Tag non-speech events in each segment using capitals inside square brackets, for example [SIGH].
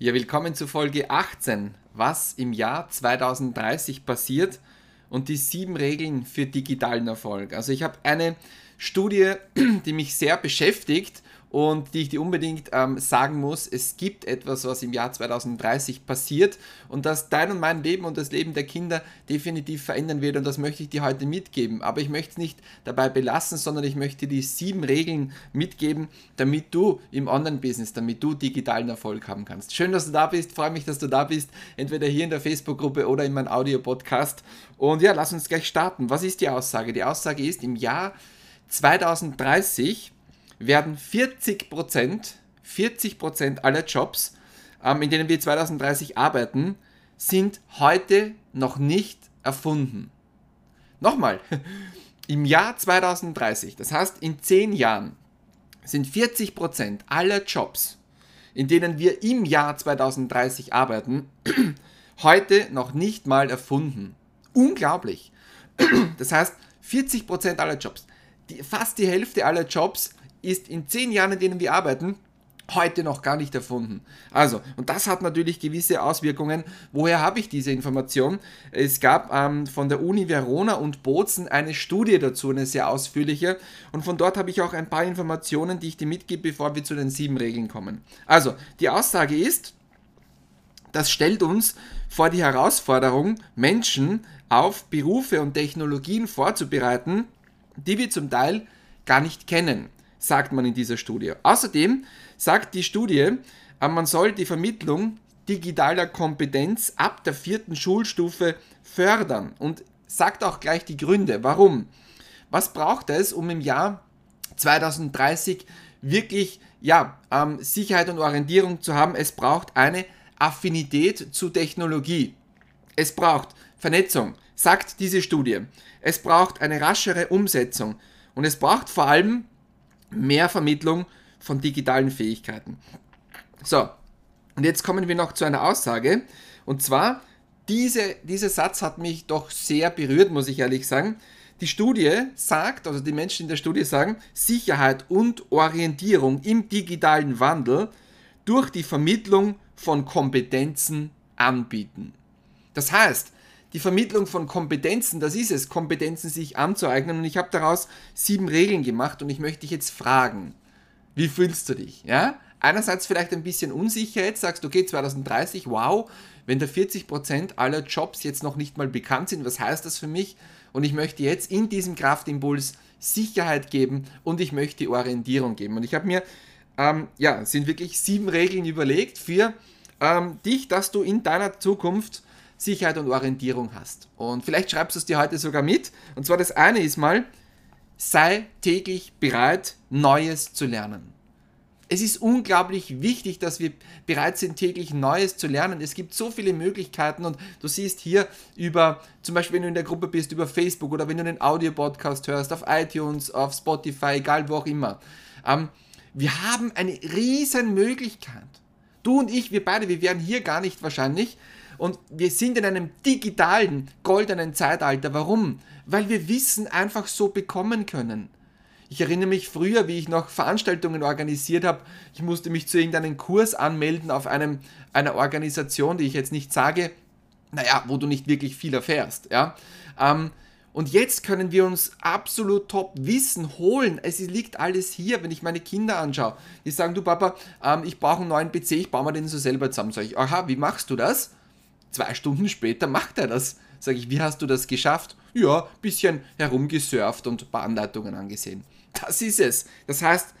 Ja, willkommen zu Folge 18, was im Jahr 2030 passiert und die sieben Regeln für digitalen Erfolg. Also ich habe eine Studie, [CLEARS THROAT] die mich sehr beschäftigt und die ich dir unbedingt ähm, sagen muss, es gibt etwas, was im Jahr 2030 passiert und das dein und mein Leben und das Leben der Kinder definitiv verändern wird und das möchte ich dir heute mitgeben. Aber ich möchte es nicht dabei belassen, sondern ich möchte die sieben Regeln mitgeben, damit du im Online-Business, damit du digitalen Erfolg haben kannst. Schön, dass du da bist, freue mich, dass du da bist, entweder hier in der Facebook-Gruppe oder in meinem Audio-Podcast. Und ja, lass uns gleich starten. Was ist die Aussage? Die Aussage ist, im Jahr 2030 werden 40 Prozent, 40 Prozent aller Jobs, ähm, in denen wir 2030 arbeiten, sind heute noch nicht erfunden. Nochmal, [LAUGHS] im Jahr 2030, das heißt in 10 Jahren, sind 40 Prozent aller Jobs, in denen wir im Jahr 2030 arbeiten, [CLEARS THROAT] heute noch nicht mal erfunden. Unglaublich. [CLEARS THROAT] Das heißt, 40 Prozent aller Jobs, die, fast die Hälfte aller Jobs ist in zehn Jahren, in denen wir arbeiten, heute noch gar nicht erfunden. Also, und das hat natürlich gewisse Auswirkungen. Woher habe ich diese Information? Es gab ähm, von der Uni Verona und Bozen eine Studie dazu, eine sehr ausführliche. Und von dort habe ich auch ein paar Informationen, die ich dir mitgebe, bevor wir zu den sieben Regeln kommen. Also, die Aussage ist, das stellt uns vor die Herausforderung, Menschen auf Berufe und Technologien vorzubereiten, die wir zum Teil gar nicht kennen sagt man in dieser Studie. Außerdem sagt die Studie, äh, man soll die Vermittlung digitaler Kompetenz ab der vierten Schulstufe fördern und sagt auch gleich die Gründe. Warum? Was braucht es, um im Jahr 2030 wirklich ja, ähm, Sicherheit und Orientierung zu haben? Es braucht eine Affinität zu Technologie. Es braucht Vernetzung, sagt diese Studie. Es braucht eine raschere Umsetzung und es braucht vor allem mehr Vermittlung von digitalen Fähigkeiten. So, und jetzt kommen wir noch zu einer Aussage. Und zwar, diese, dieser Satz hat mich doch sehr berührt, muss ich ehrlich sagen. Die Studie sagt, also die Menschen in der Studie sagen, Sicherheit und Orientierung im digitalen Wandel durch die Vermittlung von Kompetenzen anbieten. Das heißt, die Vermittlung von Kompetenzen, das ist es, Kompetenzen sich anzueignen. Und ich habe daraus sieben Regeln gemacht und ich möchte dich jetzt fragen, wie fühlst du dich? Ja? Einerseits vielleicht ein bisschen unsicher jetzt, sagst du, okay, 2030, wow, wenn da 40% aller Jobs jetzt noch nicht mal bekannt sind, was heißt das für mich? Und ich möchte jetzt in diesem Kraftimpuls Sicherheit geben und ich möchte Orientierung geben. Und ich habe mir, ähm, ja, sind wirklich sieben Regeln überlegt für ähm, dich, dass du in deiner Zukunft Sicherheit und Orientierung hast. Und vielleicht schreibst du es dir heute sogar mit. Und zwar das eine ist mal, sei täglich bereit, Neues zu lernen. Es ist unglaublich wichtig, dass wir bereit sind, täglich Neues zu lernen. Es gibt so viele Möglichkeiten und du siehst hier über, zum Beispiel wenn du in der Gruppe bist, über Facebook oder wenn du einen Audio-Podcast hörst, auf iTunes, auf Spotify, egal wo auch immer. Ähm, wir haben eine riesen Möglichkeit. Du und ich, wir beide, wir wären hier gar nicht wahrscheinlich, und wir sind in einem digitalen, goldenen Zeitalter. Warum? Weil wir Wissen einfach so bekommen können. Ich erinnere mich früher, wie ich noch Veranstaltungen organisiert habe. Ich musste mich zu irgendeinem Kurs anmelden auf einem, einer Organisation, die ich jetzt nicht sage, naja, wo du nicht wirklich viel erfährst. Ja? Ähm, und jetzt können wir uns absolut top Wissen holen. Es liegt alles hier, wenn ich meine Kinder anschaue. Die sagen, du Papa, ähm, ich brauche einen neuen PC, ich baue mir den so selber zusammen. Sag ich, aha, wie machst du das? Zwei Stunden später macht er das. Sag ich, wie hast du das geschafft? Ja, bisschen herumgesurft und ein paar Anleitungen angesehen. Das ist es. Das heißt,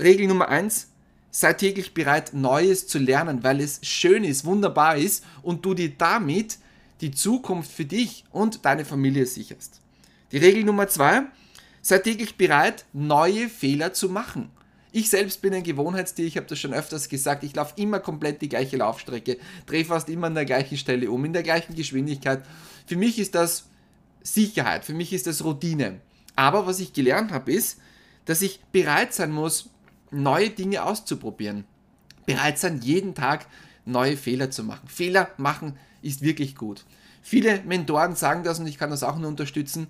Regel Nummer eins: sei täglich bereit, Neues zu lernen, weil es schön ist, wunderbar ist und du dir damit die Zukunft für dich und deine Familie sicherst. Die Regel Nummer zwei: sei täglich bereit, neue Fehler zu machen. Ich selbst bin ein Gewohnheitstier, ich habe das schon öfters gesagt, ich laufe immer komplett die gleiche Laufstrecke, drehe fast immer an der gleichen Stelle um, in der gleichen Geschwindigkeit. Für mich ist das Sicherheit, für mich ist das Routine. Aber was ich gelernt habe, ist, dass ich bereit sein muss, neue Dinge auszuprobieren. Bereit sein, jeden Tag neue Fehler zu machen. Fehler machen ist wirklich gut. Viele Mentoren sagen das und ich kann das auch nur unterstützen.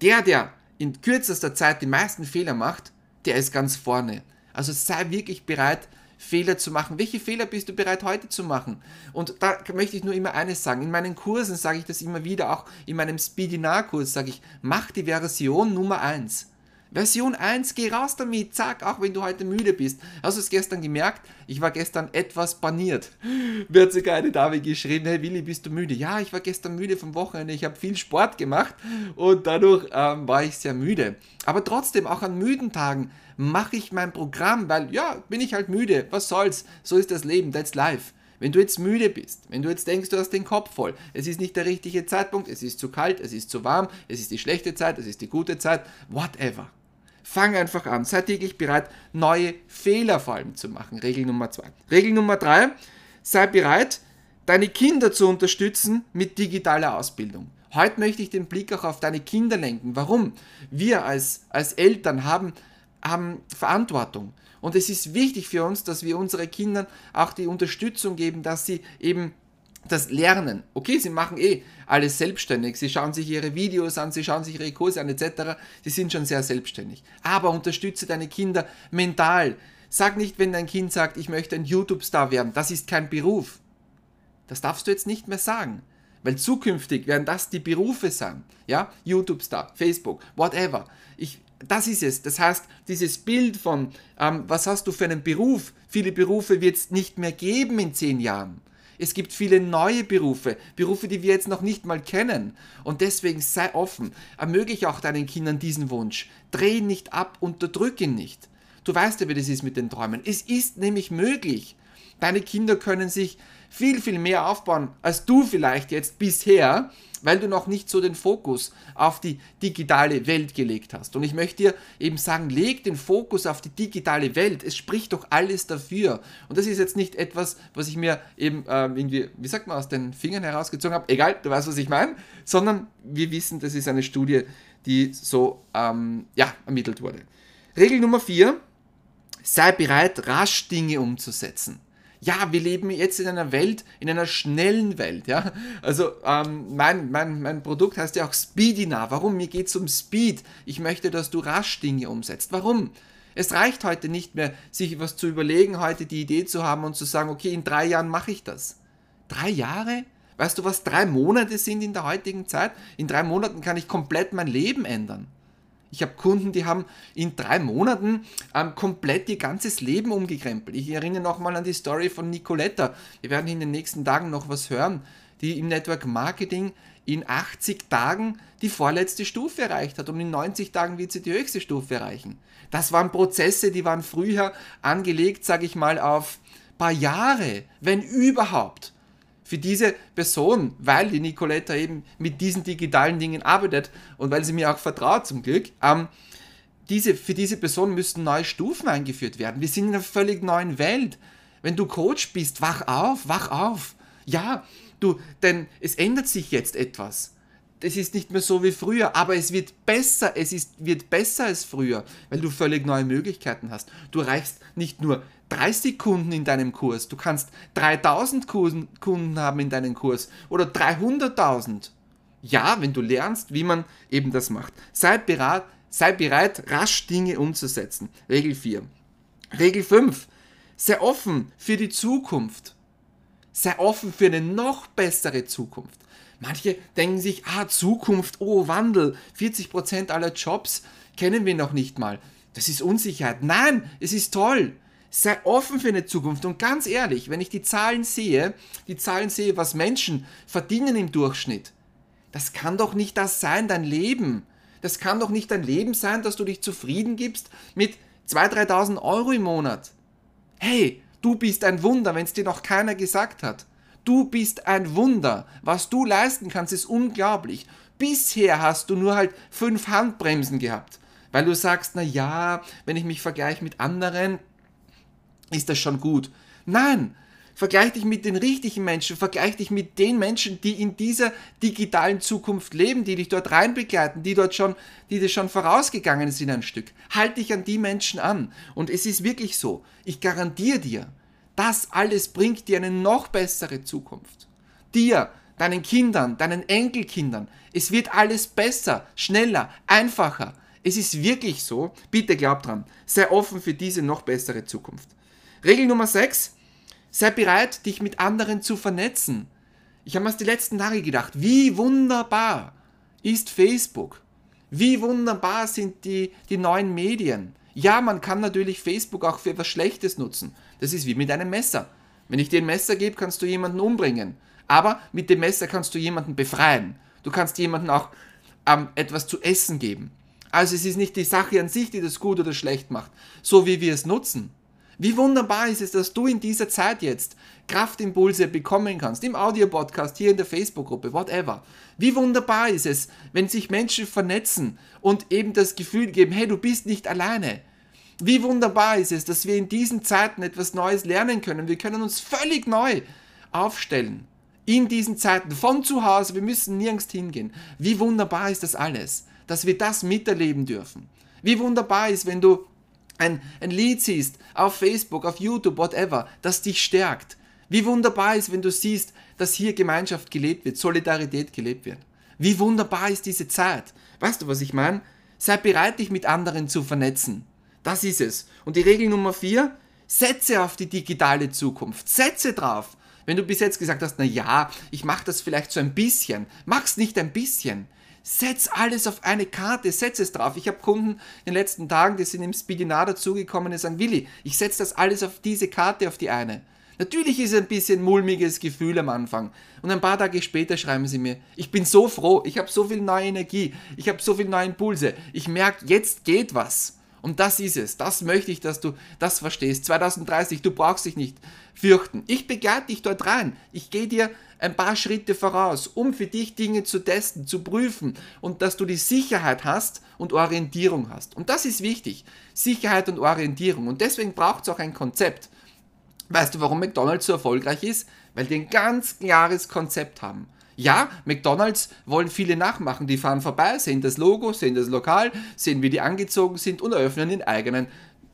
Der, der in kürzester Zeit die meisten Fehler macht, der ist ganz vorne. Also sei wirklich bereit Fehler zu machen. Welche Fehler bist du bereit heute zu machen? Und da möchte ich nur immer eines sagen. In meinen Kursen sage ich das immer wieder, auch in meinem Speedinar-Kurs sage ich, mach die Version Nummer 1. Version 1, geh raus damit, zack, auch wenn du heute müde bist. Hast du es gestern gemerkt? Ich war gestern etwas paniert. [LAUGHS] Mir hat sogar eine Dame geschrieben, hey Willi, bist du müde? Ja, ich war gestern müde vom Wochenende, ich habe viel Sport gemacht und dadurch ähm, war ich sehr müde. Aber trotzdem, auch an müden Tagen mache ich mein Programm, weil ja, bin ich halt müde, was soll's, so ist das Leben, that's life. Wenn du jetzt müde bist, wenn du jetzt denkst, du hast den Kopf voll, es ist nicht der richtige Zeitpunkt, es ist zu kalt, es ist zu warm, es ist die schlechte Zeit, es ist die gute Zeit, whatever. Fang einfach an. Sei täglich bereit, neue Fehler vor allem zu machen. Regel Nummer zwei. Regel Nummer drei. Sei bereit, deine Kinder zu unterstützen mit digitaler Ausbildung. Heute möchte ich den Blick auch auf deine Kinder lenken. Warum? Wir als, als Eltern haben, haben Verantwortung. Und es ist wichtig für uns, dass wir unseren Kindern auch die Unterstützung geben, dass sie eben das Lernen. Okay, sie machen eh alles selbstständig. Sie schauen sich ihre Videos an, sie schauen sich ihre Kurse an etc. Sie sind schon sehr selbstständig. Aber unterstütze deine Kinder mental. Sag nicht, wenn dein Kind sagt, ich möchte ein YouTube-Star werden. Das ist kein Beruf. Das darfst du jetzt nicht mehr sagen. Weil zukünftig werden das die Berufe sein. Ja, YouTube-Star, Facebook, whatever. Ich, das ist es. Das heißt, dieses Bild von, ähm, was hast du für einen Beruf? Viele Berufe wird es nicht mehr geben in zehn Jahren. Es gibt viele neue Berufe, Berufe, die wir jetzt noch nicht mal kennen. Und deswegen sei offen, ermögliche auch deinen Kindern diesen Wunsch. Dreh ihn nicht ab, unterdrück ihn nicht. Du weißt ja, wie das ist mit den Träumen. Es ist nämlich möglich. Deine Kinder können sich viel, viel mehr aufbauen, als du vielleicht jetzt bisher, weil du noch nicht so den Fokus auf die digitale Welt gelegt hast. Und ich möchte dir eben sagen, leg den Fokus auf die digitale Welt. Es spricht doch alles dafür. Und das ist jetzt nicht etwas, was ich mir eben äh, irgendwie, wie sagt man, aus den Fingern herausgezogen habe. Egal, du weißt, was ich meine. Sondern wir wissen, das ist eine Studie, die so ähm, ja, ermittelt wurde. Regel Nummer 4. Sei bereit, rasch Dinge umzusetzen ja, wir leben jetzt in einer Welt, in einer schnellen Welt, ja. Also ähm, mein, mein, mein Produkt heißt ja auch Speedina. Warum? Mir geht es um Speed. Ich möchte, dass du rasch Dinge umsetzt. Warum? Es reicht heute nicht mehr, sich was zu überlegen, heute die Idee zu haben und zu sagen, okay, in drei Jahren mache ich das. Drei Jahre? Weißt du, was drei Monate sind in der heutigen Zeit? In drei Monaten kann ich komplett mein Leben ändern. Ich habe Kunden, die haben in drei Monaten ähm, komplett ihr ganzes Leben umgekrempelt. Ich erinnere nochmal an die Story von Nicoletta. Wir werden in den nächsten Tagen noch was hören, die im Network Marketing in 80 Tagen die vorletzte Stufe erreicht hat und in 90 Tagen wird sie die höchste Stufe erreichen. Das waren Prozesse, die waren früher angelegt, sage ich mal, auf paar Jahre, wenn überhaupt für diese Person, weil die Nicoletta eben mit diesen digitalen Dingen arbeitet und weil sie mir auch vertraut zum Glück, ähm, diese, für diese Person müssten neue Stufen eingeführt werden. Wir sind in einer völlig neuen Welt. Wenn du Coach bist, wach auf, wach auf. Ja, du, denn es ändert sich jetzt etwas es ist nicht mehr so wie früher, aber es wird besser, es ist, wird besser als früher, weil du völlig neue Möglichkeiten hast. Du erreichst nicht nur 30 Kunden in deinem Kurs, du kannst 3000 Kunden haben in deinem Kurs oder 300.000. Ja, wenn du lernst, wie man eben das macht. Sei bereit, sei bereit, rasch Dinge umzusetzen. Regel 4. Regel 5. Sei offen für die Zukunft. Sei offen für eine noch bessere Zukunft. Manche denken sich, ah, Zukunft, oh, Wandel, 40% aller Jobs kennen wir noch nicht mal. Das ist Unsicherheit. Nein, es ist toll. Sei offen für eine Zukunft. Und ganz ehrlich, wenn ich die Zahlen sehe, die Zahlen sehe, was Menschen verdienen im Durchschnitt, das kann doch nicht das sein, dein Leben. Das kann doch nicht dein Leben sein, dass du dich zufrieden gibst mit 2.000, 3.000 Euro im Monat. Hey, du bist ein Wunder, wenn es dir noch keiner gesagt hat. Du bist ein Wunder. Was du leisten kannst, ist unglaublich. Bisher hast du nur halt fünf Handbremsen gehabt, weil du sagst, na ja, wenn ich mich vergleiche mit anderen, ist das schon gut. Nein, vergleich dich mit den richtigen Menschen, vergleich dich mit den Menschen, die in dieser digitalen Zukunft leben, die dich dort reinbegleiten, die dort schon, die dir schon vorausgegangen sind ein Stück. Halt dich an die Menschen an. Und es ist wirklich so. Ich garantiere dir, das alles bringt dir eine noch bessere Zukunft. Dir, deinen Kindern, deinen Enkelkindern. Es wird alles besser, schneller, einfacher. Es ist wirklich so. Bitte glaub dran. Sei offen für diese noch bessere Zukunft. Regel Nummer 6. Sei bereit, dich mit anderen zu vernetzen. Ich habe mir die letzten Tage gedacht, wie wunderbar ist Facebook. Wie wunderbar sind die, die neuen Medien. Ja, man kann natürlich Facebook auch für etwas Schlechtes nutzen. Das ist wie mit einem Messer. Wenn ich dir ein Messer gebe, kannst du jemanden umbringen. Aber mit dem Messer kannst du jemanden befreien. Du kannst jemanden auch ähm, etwas zu essen geben. Also es ist nicht die Sache an sich, die das gut oder schlecht macht, so wie wir es nutzen. Wie wunderbar ist es, dass du in dieser Zeit jetzt Kraftimpulse bekommen kannst, im Audio-Podcast, hier in der Facebook-Gruppe, whatever. Wie wunderbar ist es, wenn sich Menschen vernetzen und eben das Gefühl geben, hey, du bist nicht alleine. Wie wunderbar ist es, dass wir in diesen Zeiten etwas Neues lernen können. Wir können uns völlig neu aufstellen. In diesen Zeiten, von zu Hause, wir müssen nirgends hingehen. Wie wunderbar ist das alles dass wir das miterleben dürfen. Wie wunderbar ist, wenn du ein, ein Lied siehst, auf Facebook, auf YouTube, whatever, das dich stärkt. Wie wunderbar ist, wenn du siehst, dass hier Gemeinschaft gelebt wird, Solidarität gelebt wird. Wie wunderbar ist diese Zeit. Weißt du, was ich meine? Sei bereit, dich mit anderen zu vernetzen. Das ist es. Und die Regel Nummer vier, setze auf die digitale Zukunft. Setze drauf. Wenn du bis jetzt gesagt hast, na ja, ich mache das vielleicht so ein bisschen, mach's nicht ein bisschen. Setz alles auf eine Karte, setz es drauf. Ich habe Kunden in den letzten Tagen, die sind im Speedinar dazugekommen und sagen, Willi, ich setze das alles auf diese Karte, auf die eine. Natürlich ist es ein bisschen mulmiges Gefühl am Anfang. Und ein paar Tage später schreiben sie mir, ich bin so froh, ich habe so viel neue Energie, ich habe so viele neue Impulse. Ich merke, jetzt geht was. Und das ist es. Das möchte ich, dass du das verstehst. 2030, du brauchst dich nicht fürchten. Ich begleite dich dort rein. Ich gehe dir ein paar Schritte voraus, um für dich Dinge zu testen, zu prüfen und dass du die Sicherheit hast und Orientierung hast. Und das ist wichtig. Sicherheit und Orientierung. Und deswegen braucht es auch ein Konzept. Weißt du, warum McDonald's so erfolgreich ist? Weil die ein ganz klares Konzept haben. Ja, McDonalds wollen viele nachmachen. Die fahren vorbei, sehen das Logo, sehen das Lokal, sehen, wie die angezogen sind und eröffnen den eigenen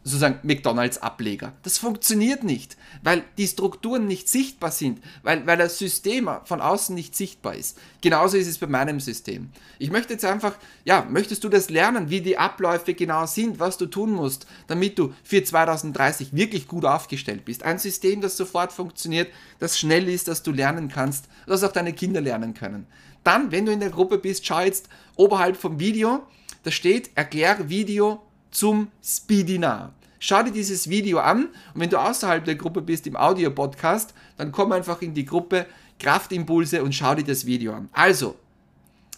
sozusagen McDonalds-Ableger. Das funktioniert nicht, weil die Strukturen nicht sichtbar sind, weil, weil das System von außen nicht sichtbar ist. Genauso ist es bei meinem System. Ich möchte jetzt einfach, ja, möchtest du das lernen, wie die Abläufe genau sind, was du tun musst, damit du für 2030 wirklich gut aufgestellt bist. Ein System, das sofort funktioniert, das schnell ist, dass du lernen kannst, dass auch deine Kinder lernen können. Dann, wenn du in der Gruppe bist, schau jetzt oberhalb vom Video, da steht Erklärvideo zum Speedinar. Schau dir dieses Video an und wenn du außerhalb der Gruppe bist im Audio-Podcast, dann komm einfach in die Gruppe Kraftimpulse und schau dir das Video an. Also,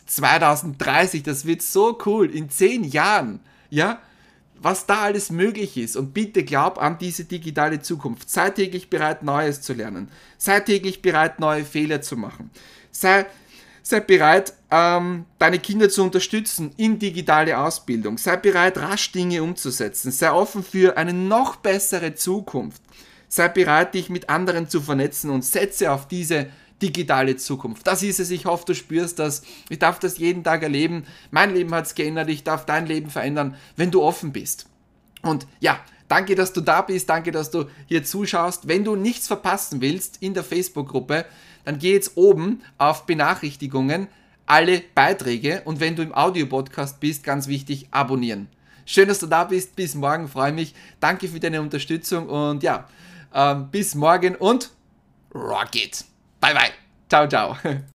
2030, das wird so cool, in 10 Jahren, ja, was da alles möglich ist. Und bitte glaub an diese digitale Zukunft. Sei täglich bereit, Neues zu lernen. Sei täglich bereit, neue Fehler zu machen. Sei Sei bereit, ähm, deine Kinder zu unterstützen in digitale Ausbildung. Sei bereit, rasch Dinge umzusetzen. Sei offen für eine noch bessere Zukunft. Sei bereit, dich mit anderen zu vernetzen und setze auf diese digitale Zukunft. Das ist es. Ich hoffe, du spürst das. Ich darf das jeden Tag erleben. Mein Leben hat es geändert. Ich darf dein Leben verändern, wenn du offen bist. Und ja, danke, dass du da bist. Danke, dass du hier zuschaust. Wenn du nichts verpassen willst in der Facebook-Gruppe, dann geh jetzt oben auf Benachrichtigungen, alle Beiträge und wenn du im Audio-Podcast bist, ganz wichtig, abonnieren. Schön, dass du da bist. Bis morgen, freue mich. Danke für deine Unterstützung und ja, ähm, bis morgen und rock it. Bye bye. Ciao, ciao. [LAUGHS]